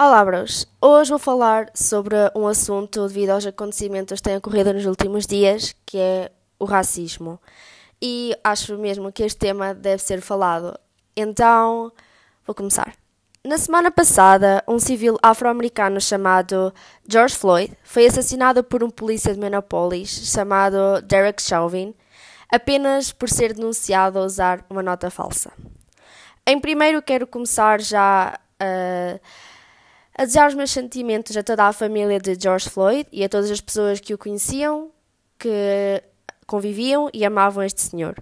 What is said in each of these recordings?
Olá, bros. Hoje vou falar sobre um assunto devido aos acontecimentos que têm ocorrido nos últimos dias, que é o racismo. E acho mesmo que este tema deve ser falado. Então, vou começar. Na semana passada, um civil afro-americano chamado George Floyd foi assassinado por um polícia de Minneapolis chamado Derek Chauvin, apenas por ser denunciado a usar uma nota falsa. Em primeiro, quero começar já a, a desejar os meus sentimentos a toda a família de George Floyd e a todas as pessoas que o conheciam, que conviviam e amavam este senhor.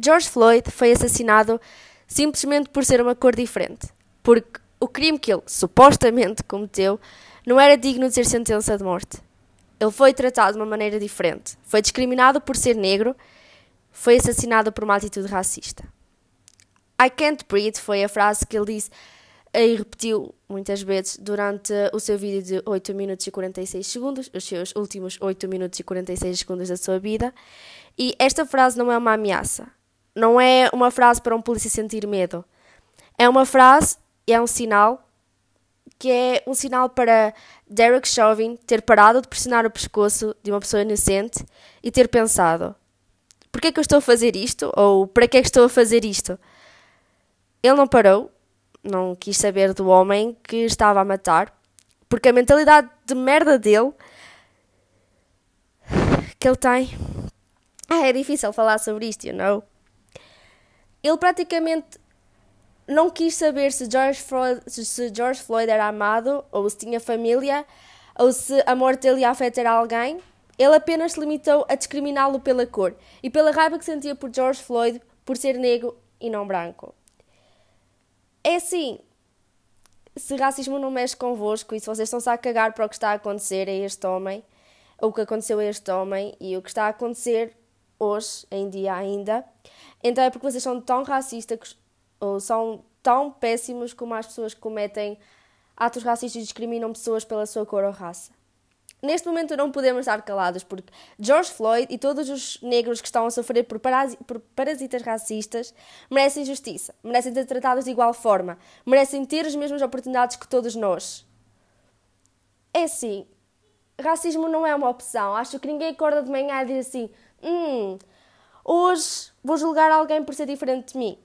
George Floyd foi assassinado simplesmente por ser uma cor diferente, porque o crime que ele supostamente cometeu não era digno de ser sentença de morte. Ele foi tratado de uma maneira diferente, foi discriminado por ser negro, foi assassinado por uma atitude racista. I can't breathe foi a frase que ele disse e repetiu muitas vezes durante o seu vídeo de 8 minutos e 46 segundos, os seus últimos 8 minutos e 46 segundos da sua vida. E esta frase não é uma ameaça. Não é uma frase para um polícia sentir medo. É uma frase e é um sinal que é um sinal para Derek Chauvin ter parado de pressionar o pescoço de uma pessoa inocente e ter pensado: por que é que eu estou a fazer isto? Ou para que é que estou a fazer isto? Ele não parou, não quis saber do homem que estava a matar, porque a mentalidade de merda dele que ele tem. Ah, é difícil falar sobre isto, you know? Ele praticamente não quis saber se George, Floyd, se George Floyd era amado, ou se tinha família, ou se a morte dele ia afetar alguém. Ele apenas se limitou a discriminá-lo pela cor e pela raiva que sentia por George Floyd por ser negro e não branco. É assim, se racismo não mexe convosco e se vocês estão-se a cagar para o que está a acontecer a este homem, ou o que aconteceu a este homem e o que está a acontecer hoje, em dia ainda, então é porque vocês são tão racistas ou são tão péssimos como as pessoas que cometem atos racistas e discriminam pessoas pela sua cor ou raça. Neste momento não podemos estar calados porque George Floyd e todos os negros que estão a sofrer por, por parasitas racistas merecem justiça, merecem ser tratados de igual forma, merecem ter as mesmas oportunidades que todos nós. É assim, racismo não é uma opção. Acho que ninguém acorda de manhã e diz assim: hum, hoje vou julgar alguém por ser diferente de mim.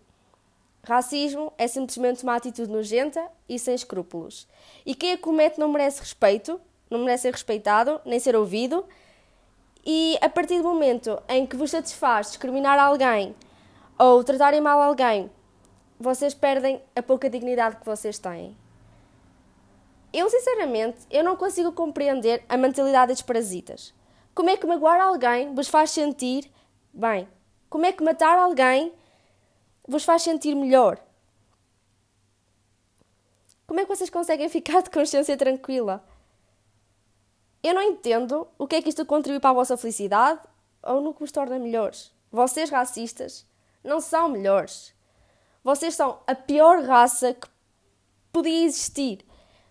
Racismo é simplesmente uma atitude nojenta e sem escrúpulos. E quem a comete não merece respeito, não merece ser respeitado, nem ser ouvido. E a partir do momento em que vos satisfaz discriminar alguém ou tratarem mal alguém, vocês perdem a pouca dignidade que vocês têm. Eu, sinceramente, eu não consigo compreender a mentalidade dos parasitas. Como é que magoar alguém vos faz sentir bem? Como é que matar alguém vos faz sentir melhor? Como é que vocês conseguem ficar de consciência tranquila? Eu não entendo o que é que isto contribui para a vossa felicidade ou no que vos torna melhores. Vocês, racistas, não são melhores. Vocês são a pior raça que podia existir.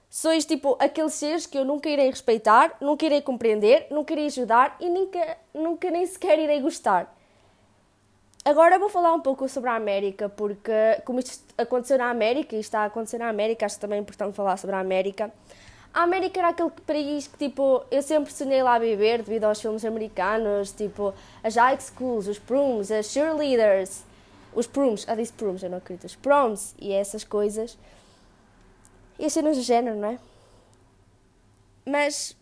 Sois tipo aqueles seres que eu nunca irei respeitar, nunca irei compreender, nunca irei ajudar e nunca, nunca nem sequer irei gostar. Agora vou falar um pouco sobre a América, porque como isto aconteceu na América e está a acontecer na América, acho também importante falar sobre a América. A América era aquele país que, tipo, eu sempre sonhei lá viver devido aos filmes americanos, tipo, as high schools, os proms, as cheerleaders, os proms, ah, disse proms, eu não acredito, os proms e essas coisas. E as cenas do género, não é? Mas,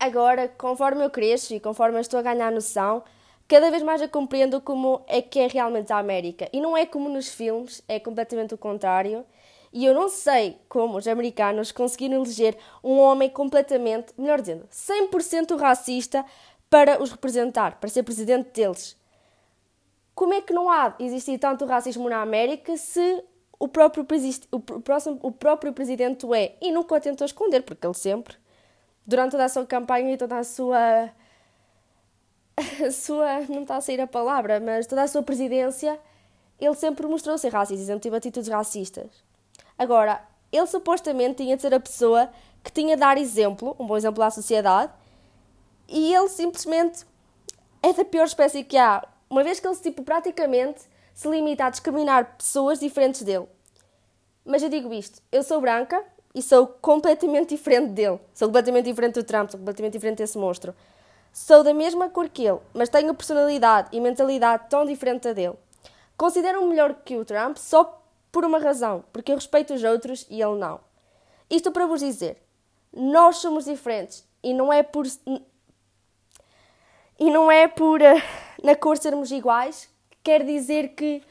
agora, conforme eu cresço e conforme eu estou a ganhar noção, cada vez mais eu compreendo como é que é realmente a América. E não é como nos filmes, é completamente o contrário. E eu não sei como os americanos conseguiram eleger um homem completamente, melhor dizendo, 100% racista para os representar, para ser presidente deles. Como é que não há existir tanto racismo na América se o próprio, o, próximo, o próprio presidente é? E nunca o tentou esconder, porque ele sempre, durante toda a sua campanha e toda a sua. A sua. não está a sair a palavra, mas toda a sua presidência, ele sempre mostrou ser racista, sempre teve atitudes racistas. Agora, ele supostamente tinha de ser a pessoa que tinha de dar exemplo, um bom exemplo à sociedade, e ele simplesmente é da pior espécie que há, uma vez que ele tipo, praticamente se limita a discriminar pessoas diferentes dele. Mas eu digo isto, eu sou branca e sou completamente diferente dele. Sou completamente diferente do Trump, sou completamente diferente desse monstro. Sou da mesma cor que ele, mas tenho personalidade e mentalidade tão diferente da dele. Considero-me melhor que o Trump só por uma razão, porque eu respeito os outros e ele não. Isto para vos dizer, nós somos diferentes e não é por e não é por uh, na cor sermos iguais que quer dizer que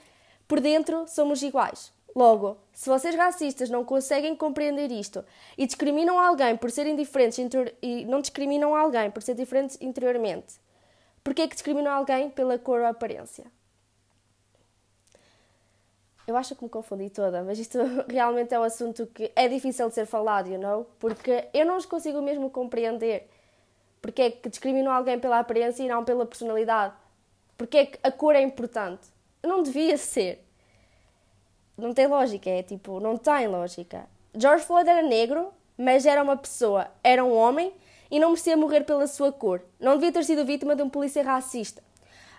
por dentro somos iguais. Logo, se vocês racistas não conseguem compreender isto e discriminam alguém por serem diferentes e não discriminam alguém por ser diferentes interiormente, por que é que discriminam alguém pela cor ou aparência? Eu acho que me confundi toda, mas isto realmente é um assunto que é difícil de ser falado, you know? Porque eu não os consigo mesmo compreender. Porque é que discriminam alguém pela aparência e não pela personalidade? Porque é que a cor é importante? Não devia ser não tem lógica, é tipo, não tem lógica. George Floyd era negro, mas era uma pessoa, era um homem e não merecia morrer pela sua cor. Não devia ter sido vítima de um polícia racista.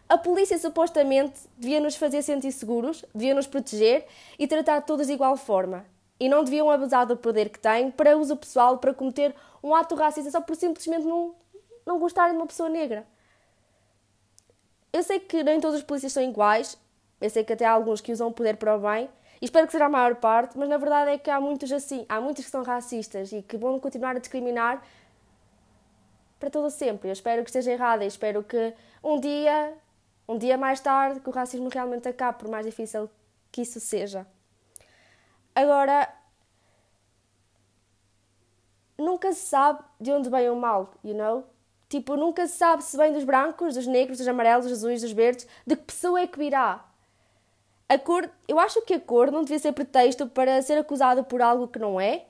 A polícia supostamente devia nos fazer sentir seguros, devia nos proteger e tratar todos de igual forma. E não deviam abusar do poder que têm para uso pessoal para cometer um ato racista só por simplesmente não, não gostarem de uma pessoa negra. Eu sei que nem todos os polícias são iguais, eu sei que até há alguns que usam o poder para o bem, e espero que seja a maior parte, mas na verdade é que há muitos assim, há muitos que são racistas e que vão continuar a discriminar para todo sempre. Eu espero que esteja errada e espero que um dia, um dia mais tarde, que o racismo realmente acabe, por mais difícil que isso seja. Agora, nunca se sabe de onde vem o mal, you know? Tipo, nunca se sabe se vem dos brancos, dos negros, dos amarelos, dos azuis, dos verdes, de que pessoa é que virá. A cor, eu acho que a cor não devia ser pretexto para ser acusado por algo que não é.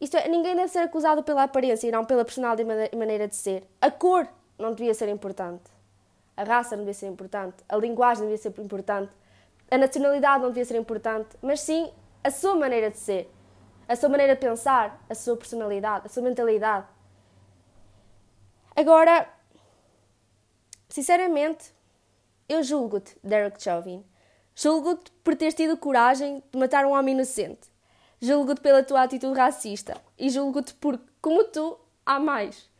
Isto é, ninguém deve ser acusado pela aparência e não pela personalidade e maneira de ser. A cor não devia ser importante. A raça não devia ser importante. A linguagem não devia ser importante. A nacionalidade não devia ser importante. Mas sim a sua maneira de ser. A sua maneira de pensar. A sua personalidade. A sua mentalidade. Agora, sinceramente, eu julgo-te, Derek Chauvin. Julgo-te por teres tido coragem de matar um homem inocente. Julgo-te pela tua atitude racista. E julgo-te por, como tu, há mais.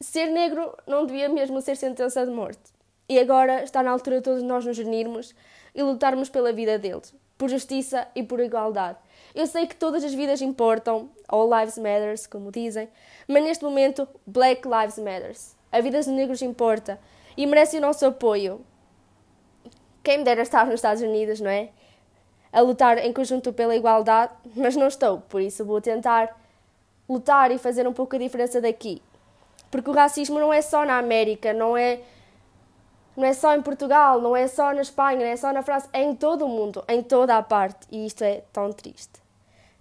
Ser negro não devia mesmo ser sentença de morte. E agora está na altura de todos nós nos unirmos e lutarmos pela vida deles, por justiça e por igualdade. Eu sei que todas as vidas importam, all lives matters, como dizem, mas neste momento Black Lives Matters. A vida dos negros importa e merece o nosso apoio. Quem me dera estar nos Estados Unidos, não é? A lutar em conjunto pela igualdade, mas não estou, por isso vou tentar lutar e fazer um pouco a diferença daqui. Porque o racismo não é só na América, não é não é só em Portugal, não é só na Espanha, não é só na França, é em todo o mundo, em toda a parte, e isto é tão triste.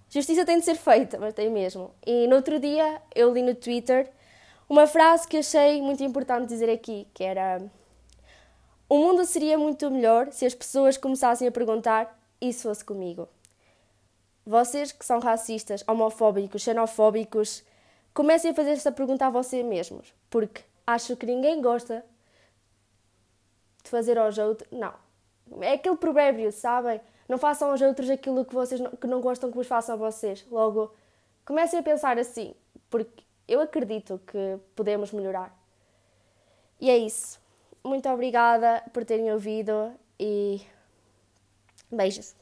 Justiça tem de ser feita, mas tem mesmo. E no outro dia eu li no Twitter uma frase que achei muito importante dizer aqui, que era o mundo seria muito melhor se as pessoas começassem a perguntar: se fosse comigo? Vocês que são racistas, homofóbicos, xenofóbicos, comecem a fazer esta pergunta a vocês mesmos, porque acho que ninguém gosta de fazer aos outros. Não. É aquele provérbio, sabem? Não façam aos outros aquilo que vocês não, que não gostam que vos façam a vocês. Logo, comecem a pensar assim, porque eu acredito que podemos melhorar. E é isso muito obrigada por terem ouvido e beijos.